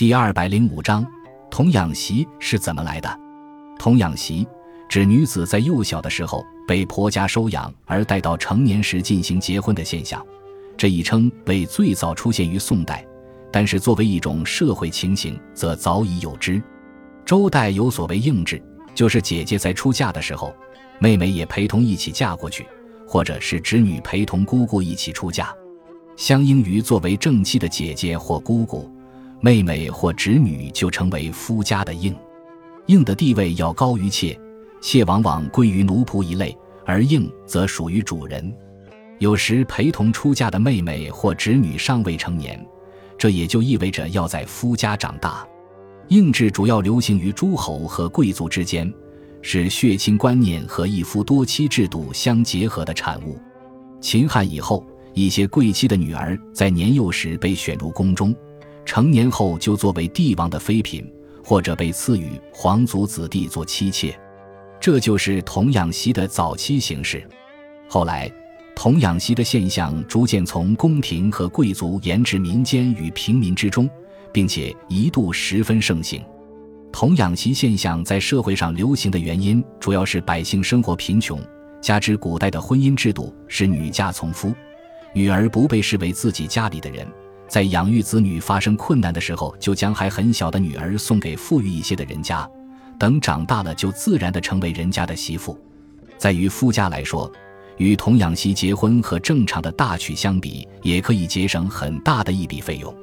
第二百零五章，童养媳是怎么来的？童养媳指女子在幼小的时候被婆家收养，而待到成年时进行结婚的现象。这一称谓最早出现于宋代，但是作为一种社会情形，则早已有之。周代有所谓应制，就是姐姐在出嫁的时候，妹妹也陪同一起嫁过去，或者是侄女陪同姑姑一起出嫁，相应于作为正妻的姐姐或姑姑。妹妹或侄女就成为夫家的应，应的地位要高于妾，妾往往归于奴仆一类，而应则属于主人。有时陪同出嫁的妹妹或侄女尚未成年，这也就意味着要在夫家长大。应制主要流行于诸侯和贵族之间，是血亲观念和一夫多妻制度相结合的产物。秦汉以后，一些贵戚的女儿在年幼时被选入宫中。成年后就作为帝王的妃嫔，或者被赐予皇族子弟做妻妾，这就是童养媳的早期形式。后来，童养媳的现象逐渐从宫廷和贵族延至民间与平民之中，并且一度十分盛行。童养媳现象在社会上流行的原因，主要是百姓生活贫穷，加之古代的婚姻制度是女嫁从夫，女儿不被视为自己家里的人。在养育子女发生困难的时候，就将还很小的女儿送给富裕一些的人家，等长大了就自然的成为人家的媳妇。在于夫家来说，与童养媳结婚和正常的大娶相比，也可以节省很大的一笔费用。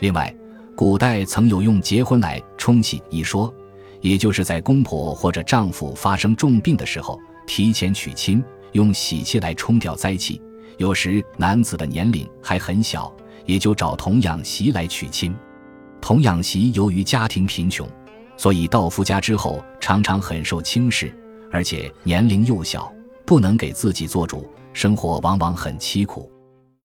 另外，古代曾有用结婚来冲喜一说，也就是在公婆或者丈夫发生重病的时候，提前娶亲，用喜气来冲掉灾气。有时男子的年龄还很小。也就找童养媳来娶亲，童养媳由于家庭贫穷，所以到夫家之后常常很受轻视，而且年龄幼小，不能给自己做主，生活往往很凄苦。